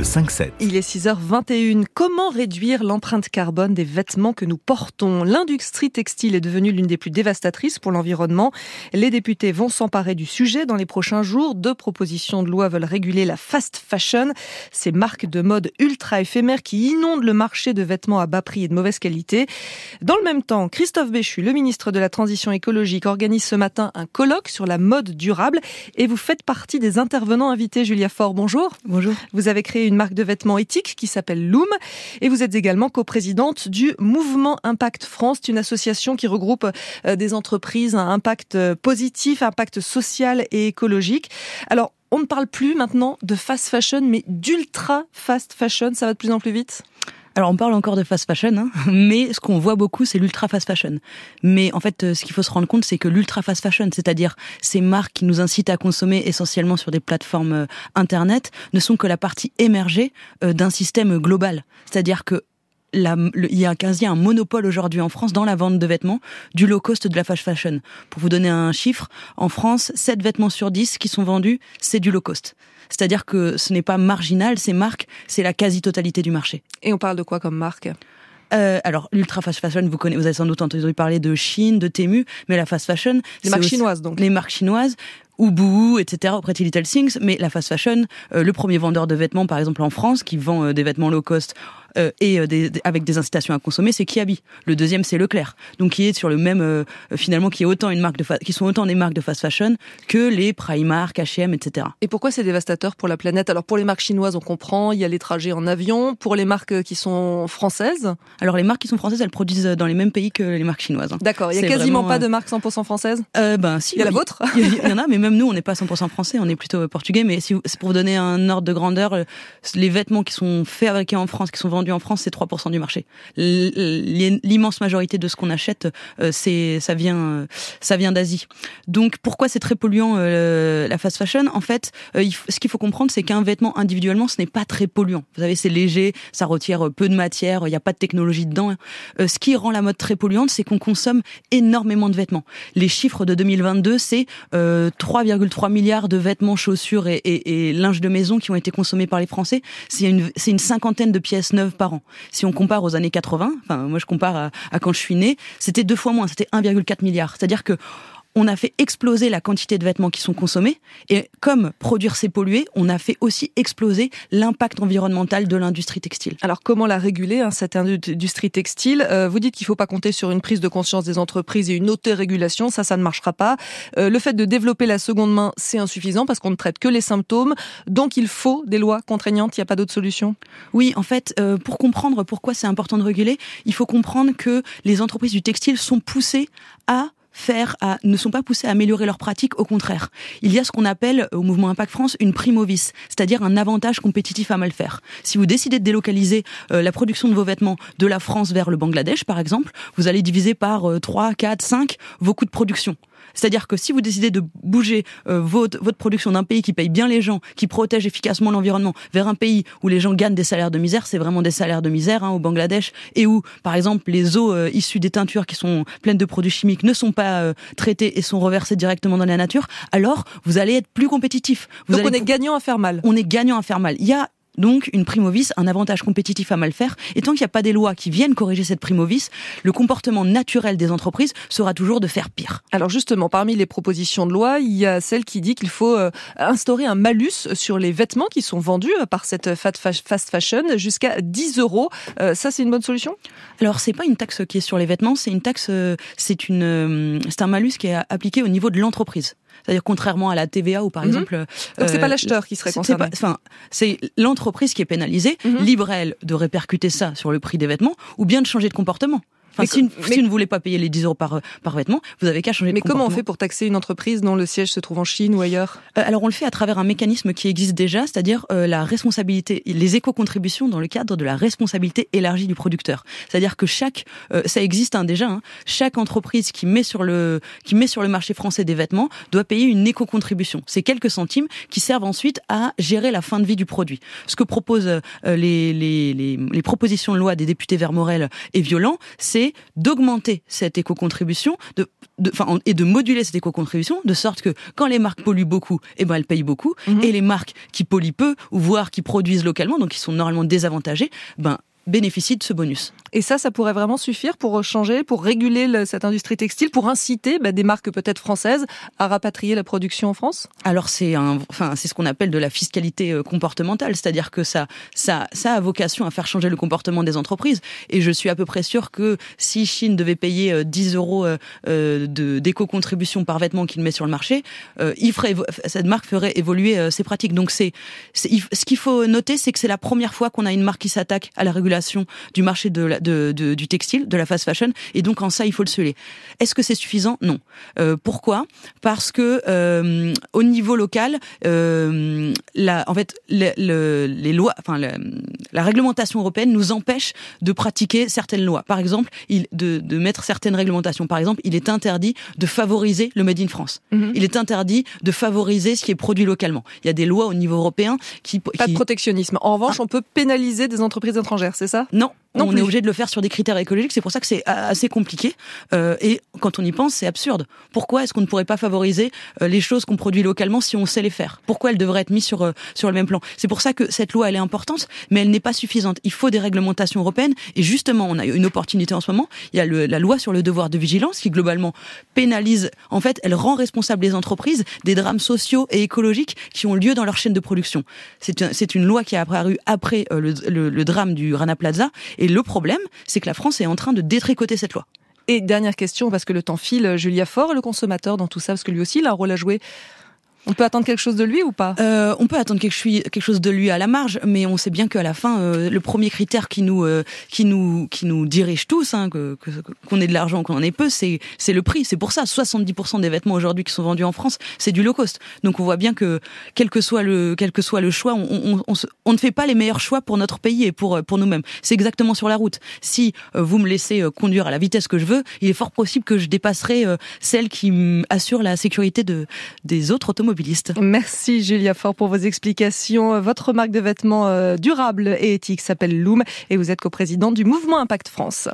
Le 5-7. Il est 6h21. Comment réduire l'empreinte carbone des vêtements que nous portons? L'industrie textile est devenue l'une des plus dévastatrices pour l'environnement. Les députés vont s'emparer du sujet dans les prochains jours. Deux propositions de loi veulent réguler la fast fashion, ces marques de mode ultra éphémères qui inondent le marché de vêtements à bas prix et de mauvaise qualité. Dans le même temps, Christophe Béchu, le ministre de la Transition écologique, organise ce matin un colloque sur la mode durable et vous faites partie des intervenants invités. Julia Faure, bonjour. Bonjour. Vous avez créé une marque de vêtements éthiques qui s'appelle Loom et vous êtes également coprésidente du Mouvement Impact France, une association qui regroupe euh, des entreprises à impact euh, positif, impact social et écologique. Alors, on ne parle plus maintenant de fast fashion, mais d'ultra fast fashion. Ça va de plus en plus vite? Alors on parle encore de fast fashion, hein, mais ce qu'on voit beaucoup, c'est l'ultra fast fashion. Mais en fait, euh, ce qu'il faut se rendre compte, c'est que l'ultra fast fashion, c'est-à-dire ces marques qui nous incitent à consommer essentiellement sur des plateformes euh, internet, ne sont que la partie émergée euh, d'un système global. C'est-à-dire que la, il y a quasi un monopole aujourd'hui en France dans la vente de vêtements du low cost de la fast fashion. Pour vous donner un chiffre, en France, 7 vêtements sur 10 qui sont vendus, c'est du low cost. C'est-à-dire que ce n'est pas marginal, ces marques, c'est la quasi-totalité du marché. Et on parle de quoi comme marque? Euh, alors l'ultra fast fashion, vous connaissez, vous avez sans doute entendu parler de Chine, de Temu, mais la fast fashion, les marques chinoises donc. Les marques chinoises, Ubu, etc., Pretty Little Things, mais la fast fashion, euh, le premier vendeur de vêtements, par exemple en France, qui vend euh, des vêtements low cost euh, et euh, des, avec des incitations à consommer, c'est Kiabi. Le deuxième, c'est Leclerc. Donc qui est sur le même, euh, finalement, qui est autant une marque de qui sont autant des marques de fast fashion que les Primark, H&M, etc. Et pourquoi c'est dévastateur pour la planète? Alors pour les marques chinoises, on comprend, il y a les trajets en avion. Pour les marques qui sont françaises? Alors les marques qui sont françaises, elles produisent dans les mêmes pays que les marques chinoises. Hein. D'accord. Il y a quasiment pas de marques 100% françaises? euh, Ben si. Il y a la vôtre? Il y en a, mais même nous, on n'est pas 100% français, on est plutôt portugais. Mais si c'est pour vous donner un ordre de grandeur, les vêtements qui sont fabriqués en France, qui sont vendus en France, c'est 3% du marché. L'immense majorité de ce qu'on achète, euh, c'est ça vient ça vient d'Asie. Donc pourquoi c'est très polluant euh, la fast fashion? En fait, euh, ce qu'il faut comprendre, c'est qu'un vêtement individuellement, ce n'est pas très polluant. Vous savez, c'est léger, ça retire peu de matière, il n'y a pas de technologie dedans. ce qui rend la mode très polluante, c'est qu'on consomme énormément de vêtements. Les chiffres de 2022, c'est 3,3 milliards de vêtements, chaussures et, et, et linge de maison qui ont été consommés par les Français. C'est une, une cinquantaine de pièces neuves par an. Si on compare aux années 80, enfin moi je compare à, à quand je suis né, c'était deux fois moins, c'était 1,4 milliard. C'est-à-dire que on a fait exploser la quantité de vêtements qui sont consommés. Et comme produire c'est polluer, on a fait aussi exploser l'impact environnemental de l'industrie textile. Alors comment la réguler, hein, cette industrie textile? Euh, Vous dites qu'il ne faut pas compter sur une prise de conscience des entreprises et une autorégulation, ça, ça ne marchera pas. Euh, le fait de développer la seconde main, c'est insuffisant parce qu'on ne traite que les symptômes. Donc il faut des lois contraignantes, il n'y a pas d'autre solution? Oui, en fait, euh, pour comprendre pourquoi c'est important de réguler, il faut comprendre que les entreprises du textile sont poussées à faire à, ne sont pas poussés à améliorer leurs pratiques, au contraire. Il y a ce qu'on appelle au mouvement Impact France une primovis, c'est-à-dire un avantage compétitif à mal faire. Si vous décidez de délocaliser euh, la production de vos vêtements de la France vers le Bangladesh, par exemple, vous allez diviser par 3, 4, 5 vos coûts de production. C'est-à-dire que si vous décidez de bouger euh, votre, votre production d'un pays qui paye bien les gens, qui protège efficacement l'environnement, vers un pays où les gens gagnent des salaires de misère, c'est vraiment des salaires de misère hein, au Bangladesh, et où, par exemple, les eaux euh, issues des teintures qui sont pleines de produits chimiques ne sont pas euh, traitées et sont reversées directement dans la nature, alors vous allez être plus compétitif. Vous Donc on est gagnant à faire mal. On est gagnant à faire mal. Il y a donc, une primovis, un avantage compétitif à mal faire. Et tant qu'il n'y a pas des lois qui viennent corriger cette primovis, le comportement naturel des entreprises sera toujours de faire pire. Alors justement, parmi les propositions de loi, il y a celle qui dit qu'il faut euh, instaurer un malus sur les vêtements qui sont vendus euh, par cette fast fashion jusqu'à 10 euros. Euh, ça, c'est une bonne solution? Alors, c'est pas une taxe qui est sur les vêtements, c'est une taxe, c'est une, c'est un malus qui est appliqué au niveau de l'entreprise. C'est-à-dire contrairement à la TVA ou par mhm. exemple. Donc c'est pas l'acheteur qui serait concerné. Enfin, c'est l'entreprise qui est pénalisée, mhm. libre elle de répercuter ça sur le prix des vêtements ou bien de changer de comportement si, vous ne voulez pas payer les 10 euros par, par vêtement, vous avez qu'à changer mais de comportement. Mais comment on fait pour taxer une entreprise dont le siège se trouve en Chine ou ailleurs? Euh, Alors on le fait à travers un mécanisme qui existe déjà, c'est-à-dire euh, la responsabilité, les éco-contributions dans le cadre de la responsabilité élargie du producteur. C'est-à-dire que chaque, euh, ça existe hein, déjà, hein, chaque entreprise qui met sur le qui met sur le marché français des vêtements doit payer une éco-contribution. C'est quelques centimes qui servent ensuite à gérer la fin de vie du produit. Ce que proposent les, les, les, les propositions de loi des députés Vermorel et Violent, c'est c'est d'augmenter cette éco-contribution de, de, et de moduler cette éco-contribution de sorte que quand les marques polluent beaucoup, eh ben elles payent beaucoup, mhm. et les marques qui polluent peu ou voire qui produisent localement, donc qui sont normalement désavantagées, ben bénéficient de ce bonus. Et ça, ça pourrait vraiment suffire pour changer, pour réguler cette industrie textile, pour inciter bah, des marques peut-être françaises à rapatrier la production en France? Alors c'est enfin c'est ce qu'on appelle de la fiscalité euh, comportementale, c'est-à-dire que ça, ça, ça a vocation à faire changer le comportement des entreprises. Et je suis à peu près sûr que si Chine devait payer 10 euh, euros euh, d'éco-contribution par vêtement qu'il met sur le marché, il ferait, cette marque ferait évoluer ses pratiques. Donc c'est, ce qu'il faut noter, c'est que c'est la première fois qu'on a une marque qui s'attaque à la régulation du marché de la, de, du textile, de la fast fashion, et donc en ça il faut le sceller. Est-ce que c'est suffisant? Non. Euh, pourquoi? Parce que euh, au niveau local, euh, la, en fait, les lois, enfin la, réglementation européenne nous empêche de pratiquer certaines lois. Par exemple, il, de, de, mettre certaines réglementations. Par exemple, il est interdit de favoriser le made in France. Mhm. Il est interdit de favoriser ce qui est produit localement. Il y a des lois au niveau européen qui pas de protectionnisme. En revanche, ah. on peut pénaliser des entreprises étrangères, c'est ça? Non, on est obligé de le faire sur des critères écologiques. C'est pour ça que c'est assez compliqué. Euh, et quand on y pense, c'est absurde. Pourquoi est-ce qu'on ne pourrait pas favoriser euh, les choses qu'on produit localement si on sait les faire? Pourquoi elles devraient être mises sur euh, sur le même plan? C'est pour ça que cette loi, elle est importante, mais elle n'est pas suffisante. Il faut des réglementations européennes. Et justement, on a une opportunité en ce moment. Il y a le, la loi sur le devoir de vigilance qui globalement pénalise. En fait, elle rend responsable les entreprises des drames sociaux et écologiques qui ont lieu dans leur chaîne de production. C'est une loi qui a apparu après le, le, le drame du Rana Plaza et le problème, c'est que la France est en train de détricoter cette loi. Et dernière question, parce que le temps file, Julia Faure, le consommateur dans tout ça, parce que lui aussi, il a un rôle à jouer. On peut attendre quelque chose de lui ou pas? Euh, On peut attendre quelque, chose de lui à la marge, mais on sait bien qu'à la fin, euh, le premier critère qui nous, euh, qui nous, qui nous dirige tous, hein, que, qu'on ait de l'argent, qu'on en ait peu, c'est, le prix. C'est pour ça, 70% des vêtements aujourd'hui qui sont vendus en France, c'est du low cost. Donc on voit bien que quel que soit le, quel que soit le choix, on, on, on, ne fait pas les meilleurs choix pour notre pays et pour, pour nous-mêmes. C'est exactement sur la route. Si vous me laissez conduire à la vitesse que je veux, il est fort possible que je dépasserai celle qui assure la sécurité de, des autres automobiles. Merci Julia Fort pour vos explications. Votre marque de vêtements euh, durable et éthique s'appelle Loom et vous êtes coprésidente du mouvement Impact France.